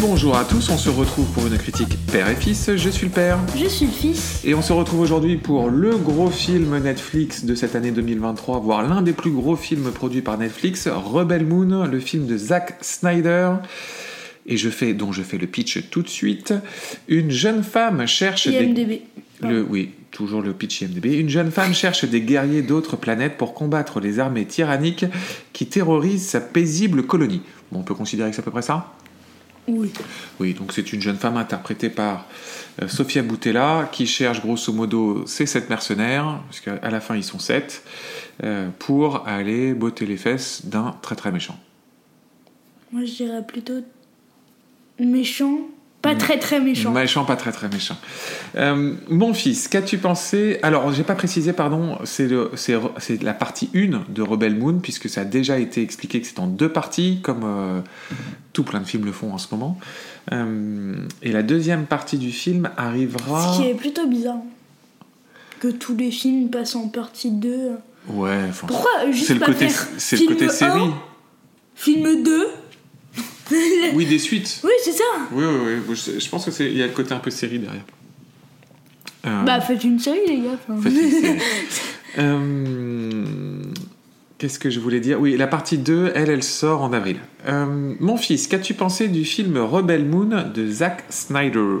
Bonjour à tous, on se retrouve pour une critique père et fils. Je suis le père. Je suis le fils. Et on se retrouve aujourd'hui pour le gros film Netflix de cette année 2023, voire l'un des plus gros films produits par Netflix, Rebel Moon, le film de Zack Snyder. Et je fais, dont je fais le pitch tout de suite. Une jeune femme cherche des... IMDB. Le, oui, toujours le pitch IMDb. Une jeune femme cherche des guerriers d'autres planètes pour combattre les armées tyranniques qui terrorisent sa paisible colonie. Bon, on peut considérer que c'est à peu près ça? Oui. Oui, donc c'est une jeune femme interprétée par euh, Sofia Boutella qui cherche grosso modo ses sept mercenaires, parce qu'à la fin ils sont sept, euh, pour aller botter les fesses d'un très très méchant. Moi, je dirais plutôt méchant. Pas très très méchant. Méchant, pas très très méchant. Euh, mon fils, qu'as-tu pensé? Alors, j'ai pas précisé, pardon, c'est la partie 1 de Rebel Moon, puisque ça a déjà été expliqué que c'est en deux parties, comme euh, tout plein de films le font en ce moment. Euh, et la deuxième partie du film arrivera. Ce qui est plutôt bizarre. Que tous les films passent en partie 2. Ouais, enfin, Pourquoi? C'est le le côté 1, série. Film 2 Oui, des suites. Oui, c'est ça. Oui, oui, oui. Je, je pense que c'est il y a le côté un peu série derrière. Euh, Bah, faites une série, les gars. enfin. Faites une série. Euh, Qu'est-ce que je voulais dire? Oui, la partie 2, elle, elle sort en avril. Euh, mon fils, qu'as-tu pensé du film Rebel Moon de Zack Snyder?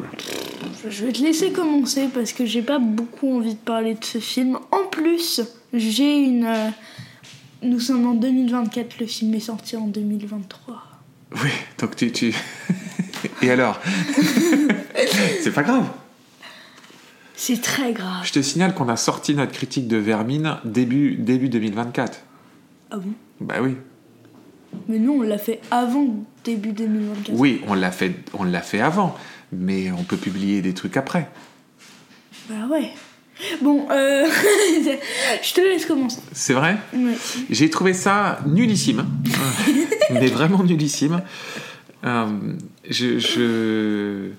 Je vais te laisser commencer parce que j'ai pas beaucoup envie de parler de ce film. En plus, j'ai une. Nous sommes en 2024, le film est sorti en 2023. Oui, donc tu... tu... Et alors C'est pas grave. C'est très grave. Je te signale qu'on a sorti notre critique de Vermine début, début 2024. Ah bon? Bah oui. Mais non, on l'a fait avant début 2024. Oui, on l'a fait, on l'a fait avant, mais on peut publier des trucs après. Bah ouais. Bon, euh... je te laisse commencer. C'est vrai Ouais. J'ai trouvé ça nullissime, mais vraiment nullissime. Euh, je, je-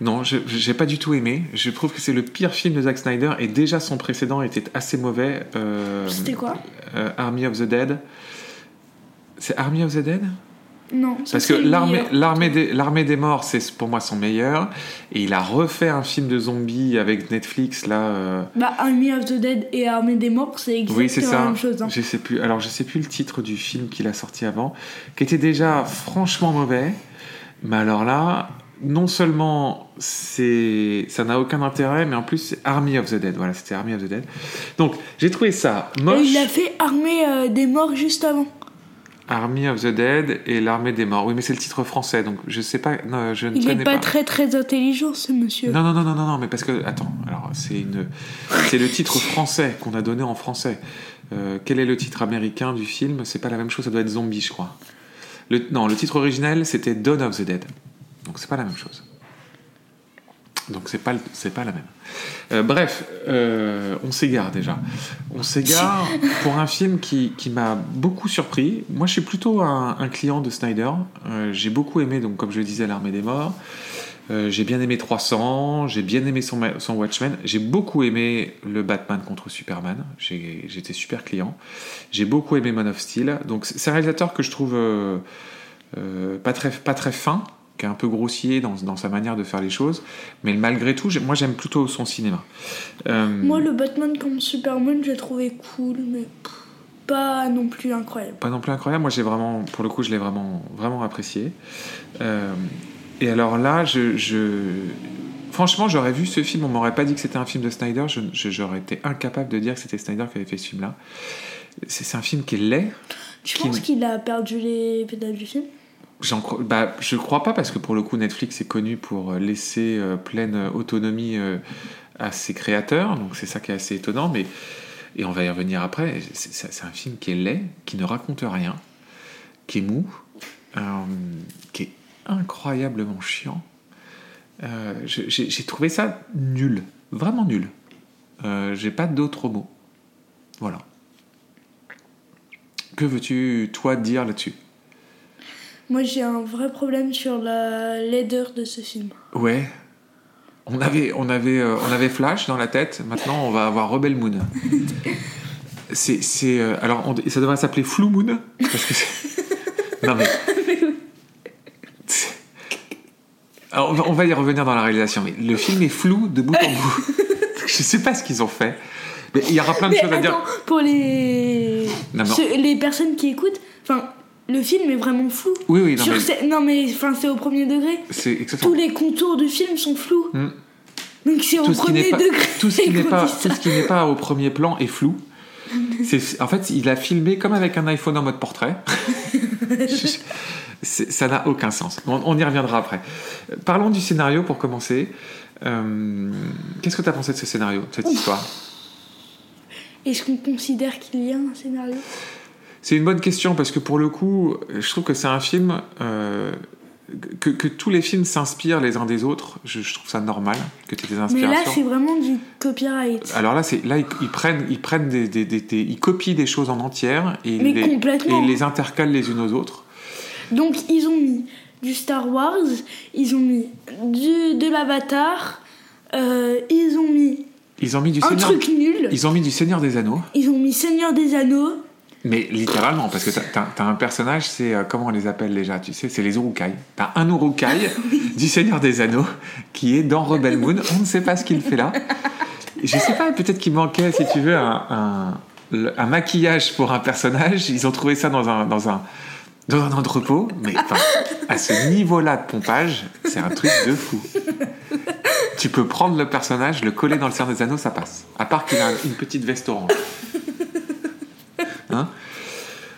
non, je j'ai pas du tout aimé. Je trouve que c'est le pire film de Zack Snyder et déjà son précédent était assez mauvais. Euh, C'était quoi? Army of the Dead. C'est Army of the Dead? Non, Parce que l'armée l'armée des, l'armée des morts, c'est pour moi son meilleur. Et il a refait un film de zombies avec Netflix là. euh, Bah, Army of the Dead et Armée des Morts, c'est exactement Oui, c'est la même chose. hein. Je sais plus. Alors, je sais plus le titre du film qu'il a sorti avant, qui était déjà franchement mauvais. Mais alors là, non seulement c'est, ça n'a aucun intérêt, mais en plus c'est Army of the Dead. Voilà, c'était Army of the Dead. Donc, j'ai trouvé ça Et moche. il a fait Armée euh, des Morts juste avant. Army of the Dead et l'armée des morts. Oui, mais c'est le titre français, donc je sais pas. Non, je ne Il connais est pas, très très intelligent, ce monsieur. Non, non, non, non, non, non, mais parce que, attends, alors c'est une, c'est le titre français qu'on a donné en français. Euh, quel est le titre américain du film? C'est pas la même chose, ça doit être Zombie, je crois. Le, non, le titre original c'était Dawn of the Dead, donc c'est pas la même chose. Donc c'est pas, c'est pas la même. Euh, bref, euh, on s'égare déjà. On s'égare pour un film qui, qui m'a beaucoup surpris. Moi, je suis plutôt un, un client de Snyder. Euh, j'ai beaucoup aimé, donc comme je le disais, l'Armée des Morts. J'ai bien aimé 300, j'ai bien aimé son, son Watchmen, j'ai beaucoup aimé le Batman contre Superman, j'étais super client. J'ai beaucoup aimé Man of Steel. Donc c'est un réalisateur que je trouve pas, très, pas très fin, qui est un peu grossier dans, dans sa manière de faire les choses, mais malgré tout, moi j'aime plutôt son cinéma. Euh, Moi, le Batman comme Superman, j'ai trouvé cool, mais pas non plus incroyable. pas non plus incroyable. Moi, j'ai vraiment, pour le coup, je l'ai vraiment, vraiment apprécié. Euh, et alors là, je, je- franchement, j'aurais vu ce film, on m'aurait pas dit que c'était un film de Snyder. Je, je- j'aurais été incapable de dire que c'était Snyder qui avait fait ce film-là. C'est, c'est un film qui est laid. Tu Qui penses qu'il a perdu les pédales du film J'en cro- bah, je crois pas parce que pour le coup, Netflix est connu pour laisser euh, pleine autonomie euh, à ses créateurs. Donc c'est ça qui est assez étonnant. Mais et on va y revenir après. C'est, un film qui est laid, qui ne raconte rien, qui est mou, euh, qui est incroyablement chiant. Euh, j'ai, trouvé ça nul, vraiment nul. Euh, j'ai pas d'autres mots. Voilà. Que veux-tu toi dire là-dessus? Moi, j'ai un vrai problème sur la laideur de ce film. Ouais. On avait, on, avait, euh, on avait Flash dans la tête, maintenant on va avoir Rebel Moon. C'est, c'est, euh, alors, on- ça devrait s'appeler Flou Moon, parce que Non mais... Alors, on va- on va y revenir dans la réalisation, mais le film est flou de bout en bout. Je sais pas ce qu'ils ont fait. Mais il y aura plein de Mais choses à dire. pour les Non, non. ceux- les personnes qui écoutent, enfin, le film est vraiment flou. Oui, oui, non, Sur mais ces- non mais enfin c'est au premier degré. c'est exactement. Tous les contours du film sont flous. Hmm. Donc c'est au premier pas, degré. tout ce qui n'est pas, dit ça. tout ce qui n'est pas au premier plan est flou. En fait, il a filmé comme avec un iPhone en mode portrait. Ça n'a aucun sens. On, on y reviendra après. Parlons du scénario pour commencer. Euh, qu'est-ce que tu as pensé de ce scénario, de cette histoire? Est-ce qu'on considère qu'il y a un scénario? C'est une bonne question parce que pour le coup, je trouve que c'est un film euh, que, que tous les films s'inspirent les uns des autres. Je, je trouve ça normal que tu aies des Mais là inspirations. c'est vraiment du copyright. Alors là, c'est là ils, ils prennent, ils prennent des, des- des- des- ils copient des choses en entière et ils, les, et complètement. ils les intercalent les unes aux autres. Donc ils ont mis du Star Wars, ils ont mis du, de l'Avatar, euh, ils ont mis Ils ont mis du un Seigneur, truc nul, ils ont mis du Seigneur des Anneaux, ils ont mis Seigneur des Anneaux. Mais littéralement parce que t'as, t'as un personnage, c'est euh, comment on les appelle déjà, tu sais, c'est les Urukai. T'as un Urukai du Seigneur des Anneaux qui est dans Rebel Moon. On ne sait pas ce qu'il fait là. Je sais pas, peut-être qu'il manquait, si tu veux, un, un, le- un maquillage pour un personnage. Ils ont trouvé ça dans un, dans un, dans un entrepôt, mais à ce niveau-là de pompage, c'est un truc de fou. Tu peux prendre le personnage, le coller dans le Seigneur des Anneaux, ça passe. À part qu'il a une petite veste orange. Hein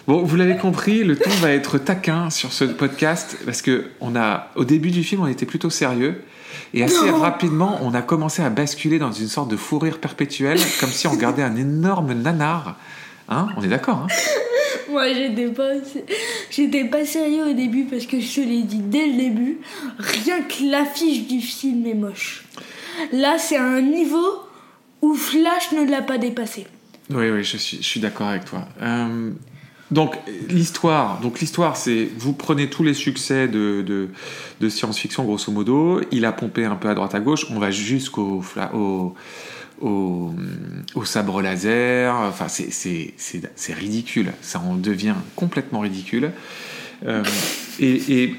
Bon, vous l'avez compris, le ton va être taquin sur ce podcast parce que on a, au début du film, on était plutôt sérieux et assez Non. rapidement, on a commencé à basculer dans une sorte de fou rire perpétuel, comme si on regardait un énorme nanar. Hein On est d'accord, hein Moi j'étais pas, j'étais pas sérieux au début parce que je te l'ai dit dès le début, rien que l'affiche du film est moche. Là c'est à un niveau où Flash ne l'a pas dépassé. Oui, oui, je suis, d'accord avec toi. Euh, donc l'histoire, donc l'histoire, c'est vous prenez tous les succès de, de, science-fiction grosso modo. Il a pompé un peu à droite à gauche. On va jusqu'au au, au, sabre laser. Enfin, c'est ridicule. Ça en devient complètement ridicule. Euh, et,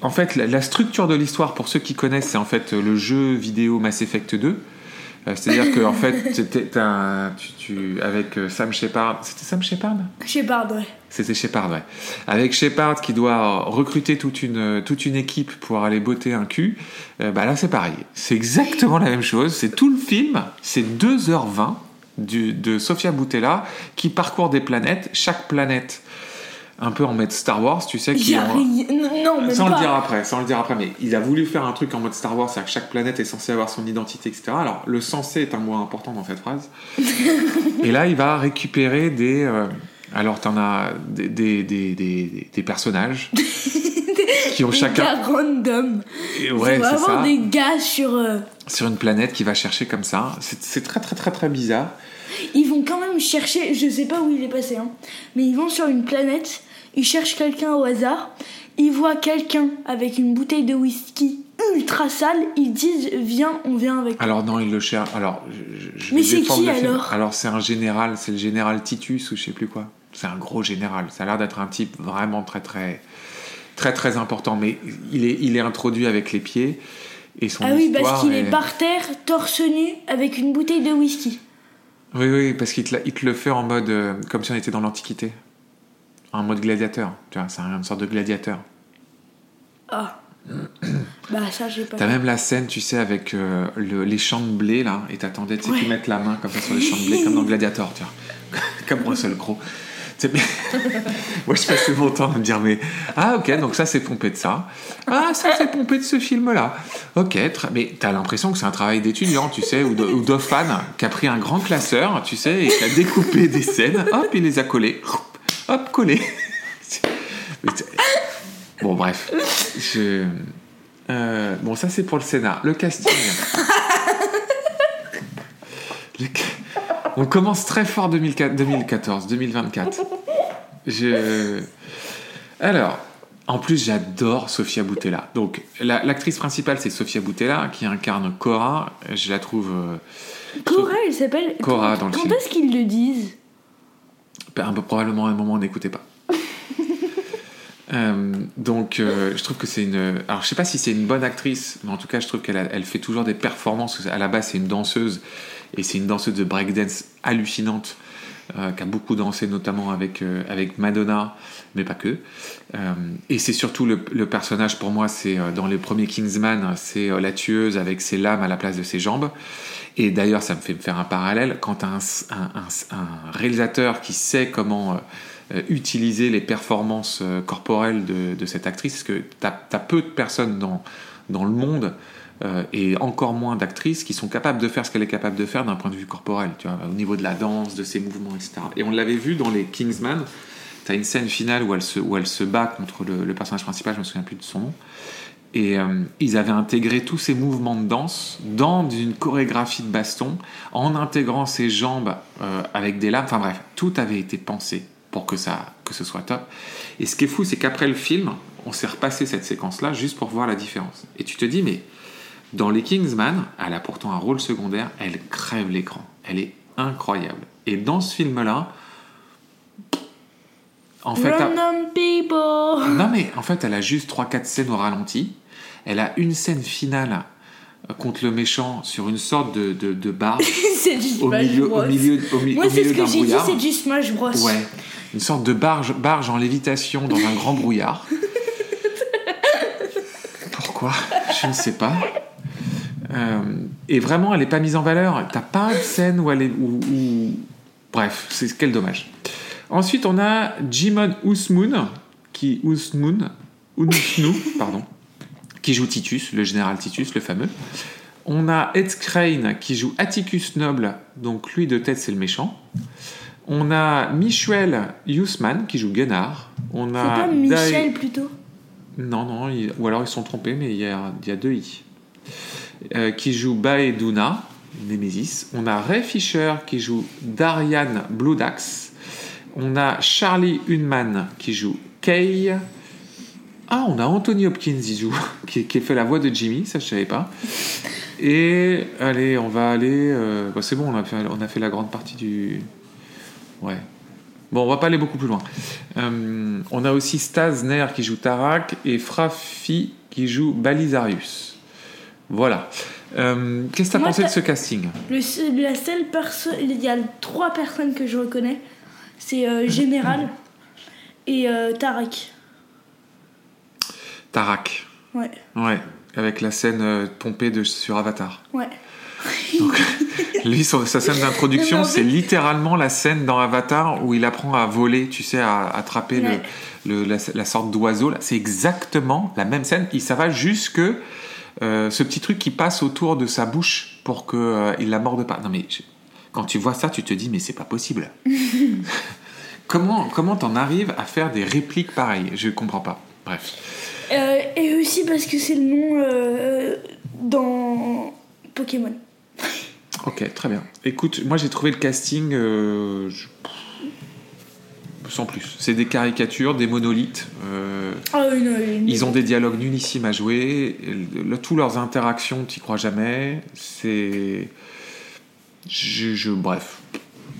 en fait, la, la structure de l'histoire, pour ceux qui connaissent, c'est en fait le jeu vidéo Mass Effect 2. Euh, C'est-à-dire que en fait, un- tu, tu- avec euh, Sam Shepard, c'était Sam Shepard? Shepard, ouais. C'était Shepard, ouais. Avec Shepard qui doit recruter toute une toute une équipe pour aller botter un cul. euh, bah là, c'est pareil. C'est exactement la même chose. C'est tout le film. C'est 2h20 du, de Sofia Boutella qui parcourt des planètes. Chaque planète, un peu en mode Star Wars, tu sais, qui a rien- Non, mais sans le dire après, sans le dire après, mais il a voulu faire un truc en mode Star Wars, c'est-à-dire que chaque planète est censée avoir son identité, etc. Alors, le censé est un mot important dans cette phrase. Et là, il va récupérer des. euh, alors, t'en as des, des, des, des- personnages qui ont Des chacun. gars random. Et Ouais, c'est ça. des gars sur. euh, Sur une planète qui va chercher comme ça. C'est c'est très, très, très, très bizarre. Ils vont quand même chercher, je sais pas où il est passé, hein, mais ils vont sur une planète, ils cherchent quelqu'un au hasard, ils voient quelqu'un avec une bouteille de whisky ultra sale, ils disent viens, on vient avec. Alors, non, il le cherche. Alors, je, Mais c'est qui, alors? Alors, c'est un général, c'est le général Titus ou je sais plus quoi. C'est un gros général. Ça a l'air d'être un type vraiment très, très, très, très important. Mais il est, il est introduit avec les pieds. Et son Ah oui, parce qu'il est est par terre, torse nu, avec une bouteille de whisky. Oui, oui, parce qu'il il te le fait en mode. euh, comme si on était dans l'Antiquité. En mode gladiateur. Tu vois, c'est une sorte de gladiateur. Ah. bah ça j'ai pas. T'as même la scène, tu sais, avec euh, le- les champs de blé, là, et t'attendais, tu sais, Ouais. qu'ils mettent la main comme ça sur les champs de blé, comme dans Gladiator, tu vois. comme Russell Crowe. Moi, je passais mon temps à me dire, mais. Ah, ok, donc ça, c'est pompé de ça. Ah, ça, c'est pompé de ce film-là. Ok, mais t'as l'impression que c'est un travail d'étudiant, tu sais, ou de, ou de fan, qui a pris un grand classeur, tu sais, et qui a découpé des scènes, hop, il les a collées. Hop, c'est- Bon, bref. Je... Euh, bon, ça c'est pour le Sénat. Le casting. Le On commence très fort 2004 2014, 2024. Je... Alors, en plus j'adore Sofia Boutella. Donc, la- l'actrice principale c'est Sofia Boutella qui incarne Cora. Je la trouve euh, Cora, elle s'appelle. Cora quand dans le quand film. est-ce qu'ils le disent? Un peu, probablement à un moment on n'écoutait pas. Euh, donc, euh, je trouve que c'est une. Alors, je sais pas si c'est une bonne actrice, mais en tout cas, je trouve qu'elle a- elle fait toujours des performances. À la base, c'est une danseuse, et c'est une danseuse de breakdance hallucinante, euh, qui a beaucoup dansé, notamment avec, euh, avec Madonna, mais pas que. Euh, et c'est surtout le, personnage, pour moi, c'est dans les premiers Kingsman, c'est la tueuse avec ses lames à la place de ses jambes. Et d'ailleurs, ça me fait faire un parallèle quand un, un, réalisateur qui sait comment utiliser les performances corporelles de, de cette actrice, parce que tu as, peu de personnes dans, dans le monde, euh, et encore moins d'actrices, qui sont capables de faire ce qu'elle est capable de faire d'un point de vue corporel, tu vois, au niveau de la danse, de ses mouvements, etc. Et on l'avait vu dans les Kingsman, tu as une scène finale où elle se, où elle se bat contre le, personnage principal, je me souviens plus de son nom, et euh, ils avaient intégré tous ces mouvements de danse dans une chorégraphie de baston, en intégrant ses jambes euh, avec des lames. Enfin bref, tout avait été pensé pour que, ça, que ce soit top. Et ce qui est fou, c'est qu'après le film, on s'est repassé cette séquence-là juste pour voir la différence. Et tu te dis, mais dans les Kingsman, elle a pourtant un rôle secondaire, elle crève l'écran. Elle est incroyable. Et dans ce film-là, en fait, Random people. non mais en fait, elle a juste 3-4 scènes au ralenti. Elle a une scène finale euh, contre le méchant sur une sorte de, de, de c'est du au Smash milieu, Bros. au milieu, au, mi- Moi, au c'est ce que j'ai dit, c'est du Smash Bros. Ouais, une sorte de barge, barge en lévitation dans un grand brouillard. Pourquoi? Je ne sais pas. Euh, et vraiment, elle n'est pas mise en valeur. T'as pas de scène où elle est. Où, où- Bref, c'est quel dommage. Ensuite, on a Jimon Ousmoun, qui Ousmoun, Ousnou, pardon, qui joue Titus, le général Titus, le fameux. On a Ed Crane qui joue Atticus Noble, donc lui de tête c'est le méchant. On a Michel Hussman qui joue Gunnar. On a pas Dai- Michel plutôt? Non, non, il- ou alors ils sont trompés, mais il y a, il y a deux i. Euh, qui joue Baeduna, Nemesis. On a Ray Fisher qui joue Darian Bludax. On a Charlie Hunman qui joue Kay. Ah, on a Anthony Hopkins qui joue, qui, fait la voix de Jimmy, ça je savais pas. Et allez, on va aller. euh, bah, c'est bon, on a, fait, la grande partie du. Ouais. Bon, on va pas aller beaucoup plus loin. Euh, on a aussi Stas Ner qui joue Tarak et Frafi qui joue Balisarius. Voilà. Euh, Qu'est-ce que tu as pensé de ce casting? Le La seule personne, il y a trois personnes que je reconnais. C'est euh, Général et euh, Tarek. Tarak. Ouais, Ouais. Avec la scène euh, pompée de, sur Avatar. ouais. Lui, son- sa scène d'introduction, en c'est littéralement la scène dans Avatar où il apprend à voler, tu sais, à attraper le- Ouais. le, la, la sorte d'oiseau. C'est exactement la même scène. Il ça va jusque euh, ce petit truc qui passe autour de sa bouche pour que euh, il la morde pas. Non mais je- quand tu vois ça, tu te dis mais c'est pas possible. comment comment t'en arrives à faire des répliques pareilles? Je comprends pas. Bref. Euh, et aussi parce que c'est le nom euh, dans Pokémon. Ok, très bien. Écoute, moi j'ai trouvé le casting je- sans plus. C'est des caricatures, des monolithes. euh, oui, ils ont des dialogues nullissimes à jouer. Le, tous leurs interactions, t'y crois jamais. C'est, je, je- bref.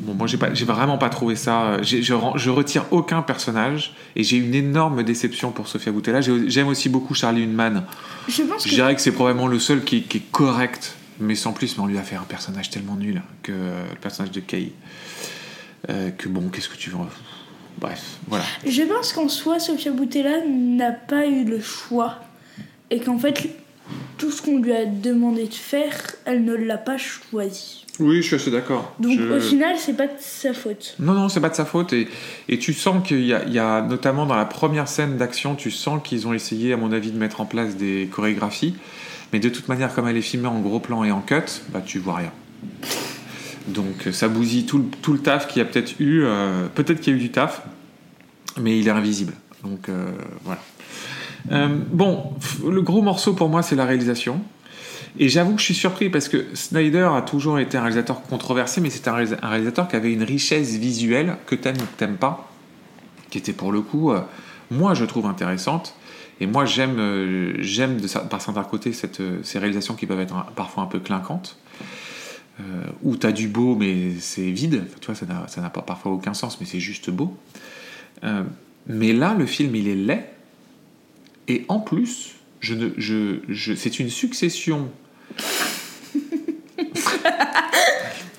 Bon, moi j'ai pas, j'ai vraiment pas trouvé ça. j'ai- Je, retire aucun personnage et j'ai une énorme déception pour Sofia Boutella. J'ai- J'aime aussi beaucoup Charlie Hunman. Je pense que dirais que c'est probablement le seul qui, qui est correct, mais sans plus. Mais on lui a fait un personnage tellement nul que euh, le personnage de Kay. Euh, que bon, qu'est-ce que tu veux? Bref, voilà. Je pense qu'en soi, Sofia Boutella n'a pas eu le choix. Et qu'en fait, tout ce qu'on lui a demandé de faire, elle ne l'a pas choisi. Oui, je suis assez d'accord. Donc Je- au final, c'est pas de sa faute. Non, non, c'est pas de sa faute. Et, et tu sens qu'il y y a, notamment dans la première scène d'action, tu sens qu'ils ont essayé, à mon avis, de mettre en place des chorégraphies. Mais de toute manière, comme elle est filmée en gros plan et en cut, bah tu vois rien. Donc ça bousille tout le, tout le taf qu'il y a peut-être eu. euh, peut-être qu'il y a eu du taf, mais il est invisible. Donc euh, voilà. Euh, bon, le gros morceau pour moi, c'est la réalisation. Et j'avoue que je suis surpris parce que Snyder a toujours été un réalisateur controversé, mais c'est un, réalisa- un réalisateur qui avait une richesse visuelle que t'aimes ou que t'aimes pas, qui était pour le coup, euh, moi je trouve intéressante. Et moi j'aime, euh, j'aime de, par certains côtés cette, euh, ces réalisations qui peuvent être parfois un peu clinquantes, euh, où t'as du beau mais c'est vide. Tu vois, ça n'a, ça n'a pas parfois aucun sens, mais c'est juste beau. Euh, mais là, le film il est laid Et en plus, je ne, je, je, c'est une succession.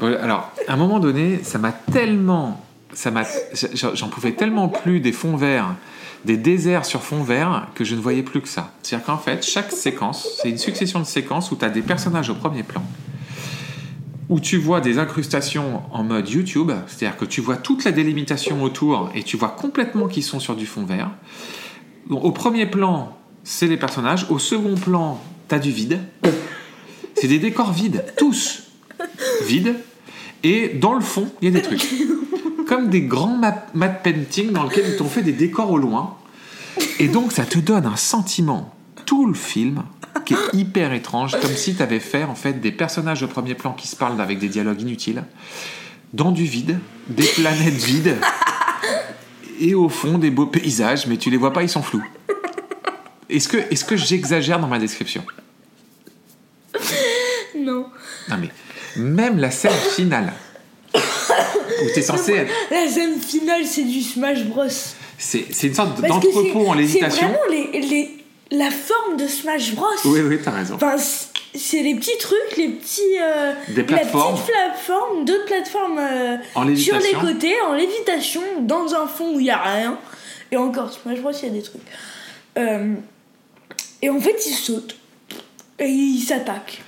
Alors, à un moment donné, ça m'a tellement, ça m'a, j'en pouvais tellement plus des fonds verts, des déserts sur fond vert que je ne voyais plus que ça. C'est-à-dire qu'en fait, chaque séquence, c'est une succession de séquences où tu as des personnages au premier plan, où tu vois des incrustations en mode YouTube, c'est-à-dire que tu vois toute la délimitation autour et tu vois complètement qu'ils sont sur du fond vert. Au premier plan, c'est les personnages. Au second plan, t'as du vide. C'est des décors vides, tous vides. Et dans le fond, il y a des trucs. Comme des grands matte painting dans lesquels ils t'ont fait des décors au loin. Et donc, ça te donne un sentiment, tout le film, qui est hyper étrange, comme si tu avais fait en fait des personnages au premier plan qui se parlent avec des dialogues inutiles, dans du vide, des planètes vides, et au fond des beaux paysages, mais tu les vois pas, ils sont flous. Est-ce que, est que j'exagère dans ma description? Non. Non mais, même la scène finale, où tu es censé être... La scène finale, c'est du Smash Bros. C'est une sorte d'entrepôt en lévitation. C'est vraiment les, les, la forme de Smash Bros. Oui, oui, t'as raison. Enfin, c'est- les petits trucs, les petits. euh, Des plateformes. La petite plateforme, deux plateformes euh, En sur les côtés, en lévitation, dans un fond où il n'y a rien. Et encore, Smash Bros, il y a des trucs. Euh, et en fait, ils sautent. Et ils s'attaquent.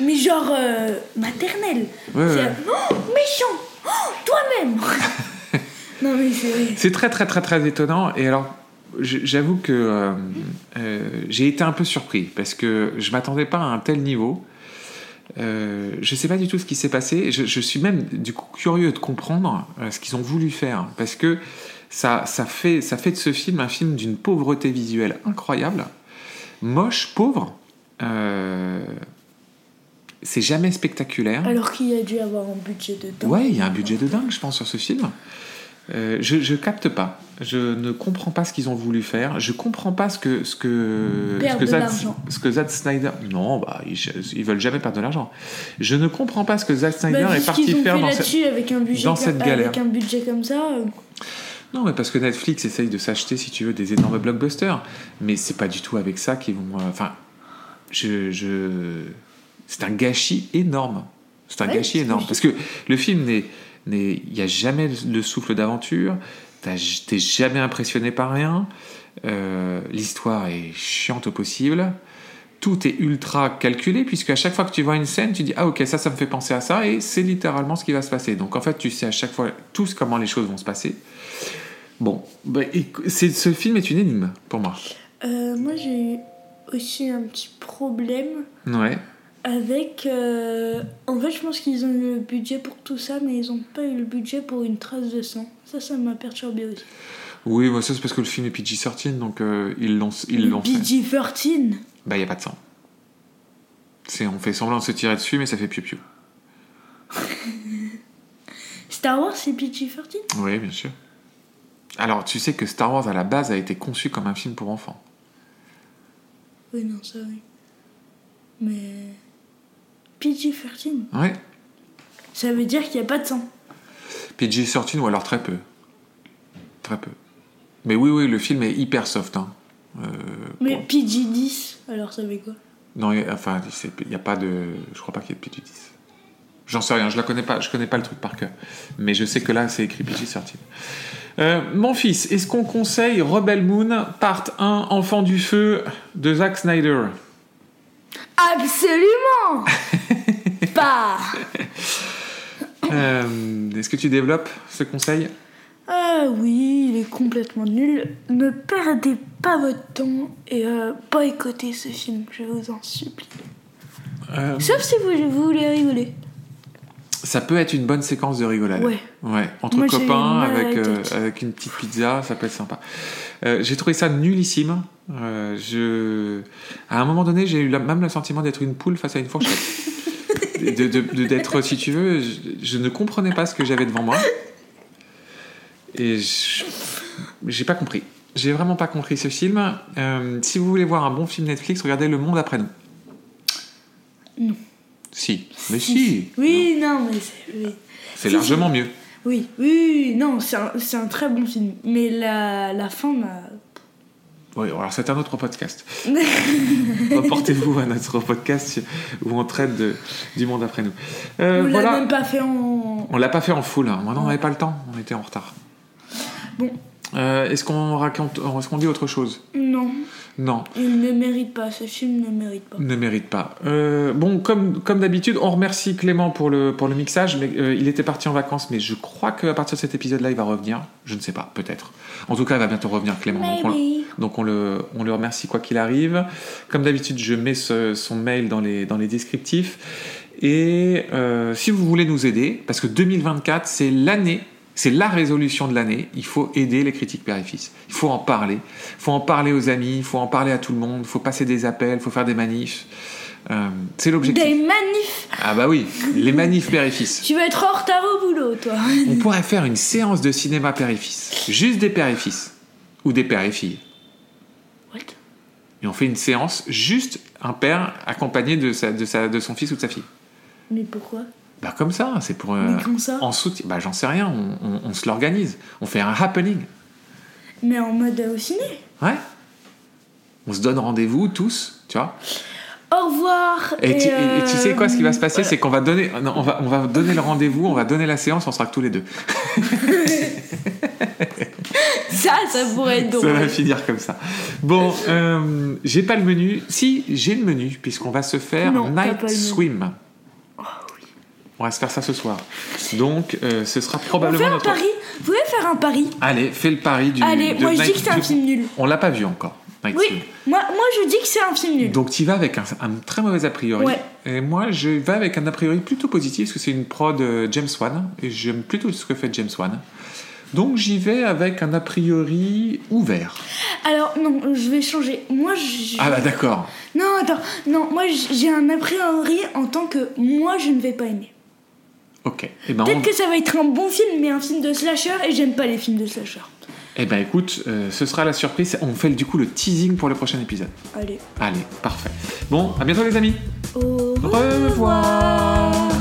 Mais genre euh, maternel. Ouais, ouais. Oh, méchant Oh, Toi-même Non, mais c'est. C'est très très très très étonnant et alors j'avoue que euh, euh, j'ai été un peu surpris parce que je m'attendais pas à un tel niveau. Euh, je sais pas du tout ce qui s'est passé. Je, je suis même du coup curieux de comprendre euh, ce qu'ils ont voulu faire parce que ça, ça, fait, ça fait de ce film un film d'une pauvreté visuelle incroyable, moche, pauvre. C'est jamais spectaculaire. Alors qu'il y a dû avoir un budget de temps. Ouais, il y a un budget de dingue, je pense, sur ce film. Euh, je, je capte pas. Je ne comprends pas ce qu'ils ont voulu faire. Je comprends pas ce que ce que Perdre ce que l'argent. ce que Zack Snyder. Non, bah ils, ils veulent jamais perdre de l'argent. Je ne comprends pas ce que Zack Snyder Bah, est ce parti faire dans cette. là-dessus avec un budget dans cette galère. Avec un budget comme ça. euh, Non, mais parce que Netflix essaye de s'acheter, si tu veux, des énormes blockbusters. Mais c'est pas du tout avec ça qu'ils vont. euh, Enfin, je, je... c'est un gâchis énorme. C'est un Ouais, gâchis énorme. Parce que le film n'est. Il n'y a jamais le souffle d'aventure. T'es jamais impressionné par rien. Euh, L'histoire est chiante au possible. Tout est ultra calculé, puisque à chaque fois que tu vois une scène, tu dis Ah, ok, ça, ça me fait penser à ça, et c'est littéralement ce qui va se passer. Donc en fait, tu sais à chaque fois tous comment les choses vont se passer. Bon, bah, ce film est une énigme pour moi. euh, moi, j'ai eu aussi un petit problème Ouais. Avec. euh, En fait, je pense qu'ils ont eu le budget pour tout ça, mais ils n'ont pas eu le budget pour une trace de sang. Ça, ça m'a perturbé aussi. Oui, moi, ça c'est parce que le film est PG-13, donc euh, ils l'ont ils l'ont fait. PG-13 Bah, il n'y a pas de sang. C'est, on fait semblant de se tirer dessus, mais ça fait piou-piou. Star Wars, c'est PG-13 Oui, bien sûr. Alors, tu sais que Star Wars, à la base, a été conçu comme un film pour enfants. Oui, non, ça oui. Mais. PG-13 Ouais. Ça veut dire qu'il n'y a pas de sang. PG-13 ou alors très peu. Très peu. Mais oui, oui, le film est hyper soft. Hein. Euh, Mais pour- PG-10, alors ça veut quoi? Non, il y a- enfin, il n'y a pas de. Je crois pas qu'il y ait de PG-10. J'en sais rien, je la connais pas, je connais pas le truc par cœur. Mais je sais que là, c'est écrit PG-13. Euh, mon fils, est-ce qu'on conseille Rebel Moon, part 1, Enfant du Feu, de Zack Snyder? Absolument Pas Euh, Est-ce que tu développes ce conseil? Ah oui, il est complètement nul. Ne perdez pas votre temps et euh, boycottez ce film, je vous en supplie. Euh, Sauf si vous, vous voulez rigoler. Ça peut être une bonne séquence de rigolade. Ouais. Ouais, entre Moi, copains, avec, euh, avec une petite pizza, ça peut être sympa. J'ai trouvé ça nullissime. Je... À un moment donné, j'ai eu la- même le sentiment d'être une poule face à une fourchette. d'être, si tu veux, je, je ne comprenais pas ce que j'avais devant moi. Et j'ai pas compris. J'ai vraiment pas compris ce film. Euh, si vous voulez voir un bon film Netflix, regardez Le Monde après nous. Non. Si, mais si. Oui, non, mais c'est. Oui, C'est Si, largement mieux. oui, oui, non, c'est un, un très bon film. Mais la, la fin m'a. Oui, alors c'est un autre podcast. Reportez-vous à notre podcast où on traite de- du monde après nous. Euh, On l'a voilà. même pas fait en. On l'a pas fait en full. hein. Maintenant, on n'avait pas le temps. On était en retard. Bon, Euh, est-ce qu'on raconte, est-ce qu'on dit autre chose? Non, Non, il ne mérite pas. Ce film ne mérite pas. ne mérite pas. Euh, bon, comme, comme d'habitude, on remercie Clément pour le, pour le mixage. Mais euh, il était parti en vacances, mais je crois qu'à partir de cet épisode-là, il va revenir. Je ne sais pas, peut-être. En tout cas, il va bientôt revenir, Clément. Maybe. Donc on le, on le remercie quoi qu'il arrive. Comme d'habitude, je mets ce- son mail dans les, dans les descriptifs. Et euh, si vous voulez nous aider, parce que 2024, c'est l'année, c'est la résolution de l'année, il faut aider les critiques père et fils. Il faut en parler. Il faut en parler aux amis, il faut en parler à tout le monde, il faut passer des appels, il faut faire des manifs. Euh, c'est l'objectif. Des manifs. Ah bah oui, les manifs père et fils. Tu vas être en retard au boulot, toi. On pourrait faire une séance de cinéma père et fils. Juste des fils. Ou des pères et filles. Et on fait une séance, juste un père accompagné de, sa, de, sa, de son fils ou de sa fille. Mais pourquoi? Bah comme ça, c'est pour... euh, Mais comme ça? en soutien. Bah j'en sais rien, on, on- on se l'organise. On fait un happening. Mais en mode euh, au ciné? Ouais. On se donne rendez-vous tous, tu vois. Au revoir. Et, tu, et- et tu sais quoi, ce qui va se passer, voilà. c'est qu'on va donner, non, on va, on va donner le rendez-vous, on va donner la séance, on sera que tous les deux. Ça, ça pourrait être Ça va drôle. finir comme ça. Bon, euh, j'ai pas le menu. Si, j'ai le menu, puisqu'on va se faire Non, Night. Swim. Oh, On va se faire ça ce soir. Donc, euh, ce sera On fait probablement un notre. pari. Vous pouvez faire un pari Allez, fais le pari du. Allez, moi je dis que c'est un film nul. On l'a pas vu encore. Night Oui, Swim. moi, moi je dis que c'est un film nul. Donc, tu vas avec un, un très mauvais a priori. Ouais. Et moi, je vais avec un a priori plutôt positif, parce que c'est une prod euh, James Wan. Et j'aime plutôt ce que fait James Wan. Donc, j'y vais avec un a priori ouvert. Alors, non, je vais changer. Moi, je. Ah bah d'accord. Non, attends. Non, moi j'ai un a priori en tant que moi je ne vais pas aimer. Ok. Eh ben, Peut-être on- que ça va être un bon film, mais un film de slasher, et j'aime pas les films de slasher. Eh ben écoute, euh, ce sera la surprise. On fait du coup le teasing pour le prochain épisode. Allez. Allez, parfait. Bon, à bientôt les amis. Au revoir.